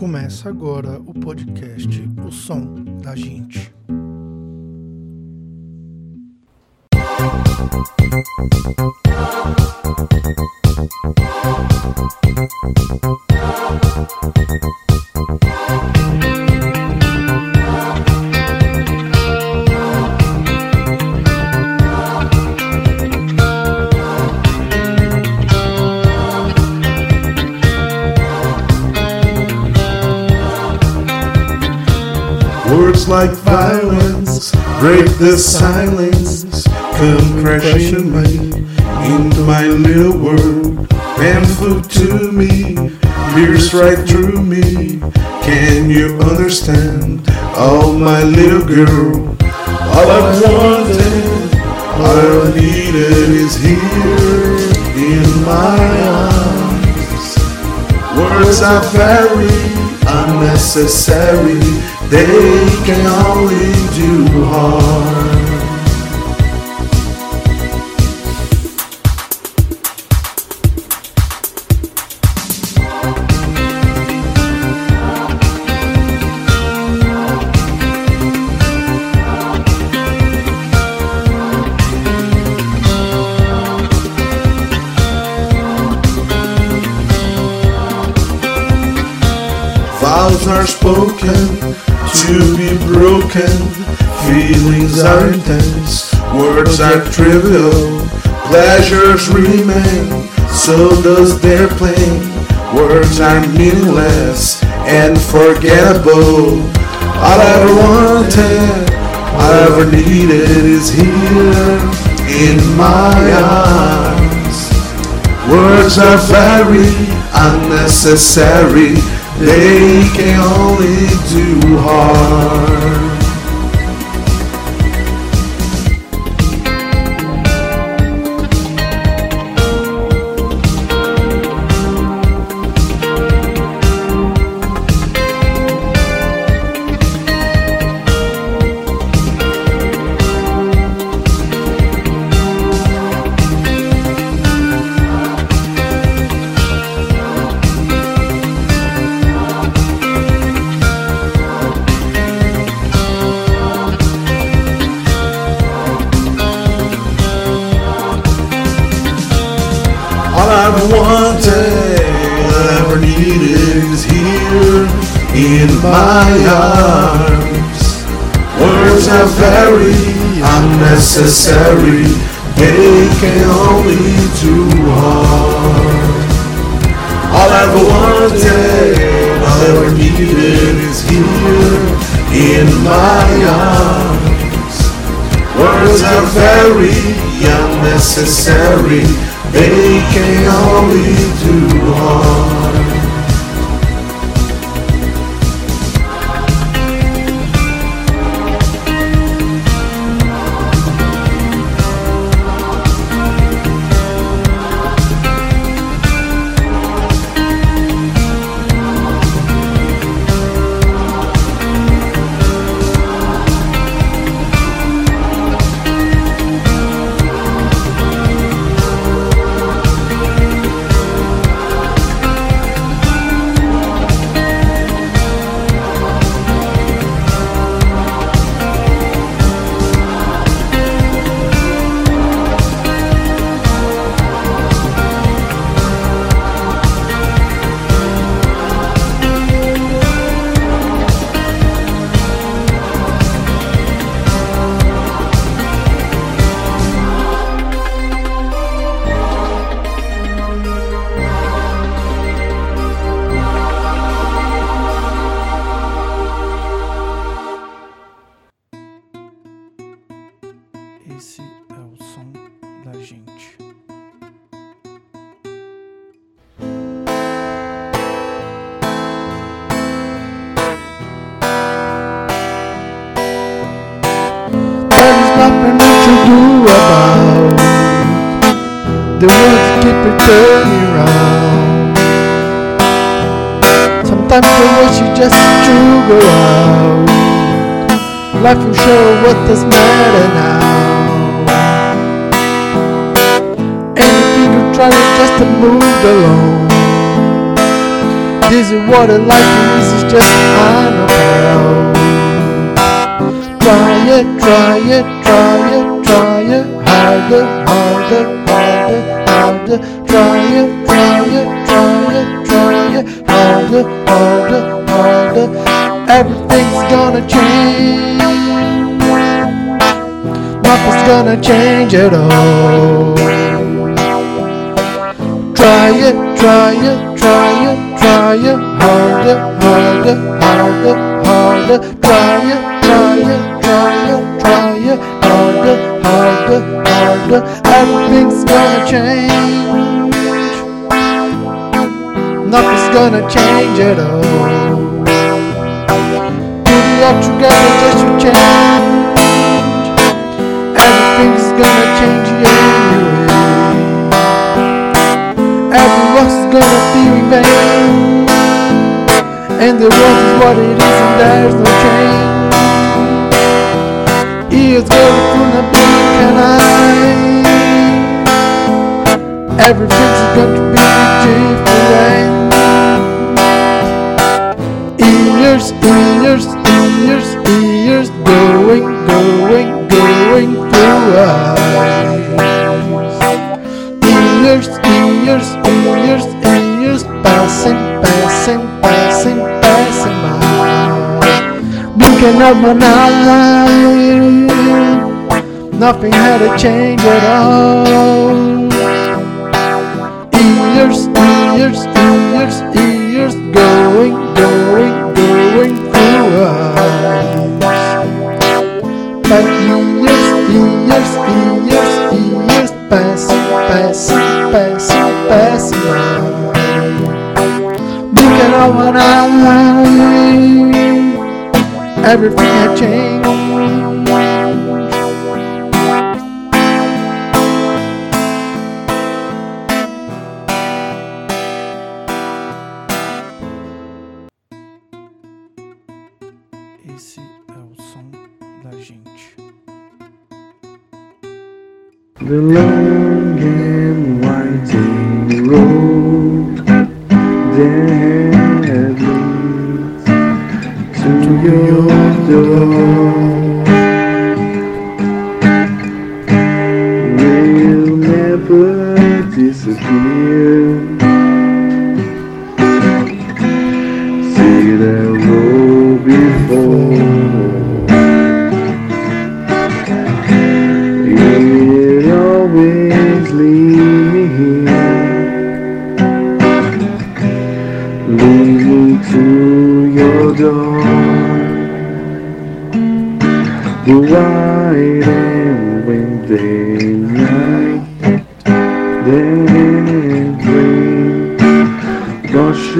Começa agora o podcast O Som da Gente. Words like violence break the silence, come crashing me into my little world. Painful to me, pierce right through me. Can you understand? Oh, my little girl, all I wanted, all I needed is here in my arms. Words are very unnecessary, they can only do harm. Vows are spoken to be broken. Feelings are intense. Words are trivial. Pleasures remain. So does their pain. Words are meaningless and forgettable. All I ever wanted, all I ever needed is here in my arms. Words are very unnecessary. They can only do harm. Wanted, all I ever needed is here in my arms. Words are very unnecessary, they can only do harm. All I ever wanted, all I ever needed is here in my arms. Words are very unnecessary, they can only do harm. Keep returning round. Sometimes the wish you just to go out. Life will show what does matter now. Anything you try to just to move along. This Is what like or is it just I know? Try it, try it, try it, try it harder, harder, harder, harder. Try it, try it, try it, try it harder, harder, harder. Everything's gonna change. Nothing's gonna change at all. Try it, try it, try it, try it harder, harder, harder, harder. Try it, try it, try it, try it harder, harder, harder. Everything's gonna change. Gonna change at all. Put it all together just to change. Everything's gonna change anyway. Everyone's gonna be vain. And the world is what it is, and there's no change. It's the blink and eye. Everything's passing, passing by. Blinking of an eye. Nothing had to change at all. Years, years, years, years, going, going, going through eyes. But years, years, years, years, passing, passing, passing, passing by. Of an eye. Everything had changed. Esse é o som da gente. The long and winding road that your door will never disappear. See the road before. It always lead me here, lead me to your door. The white and windy night, then wash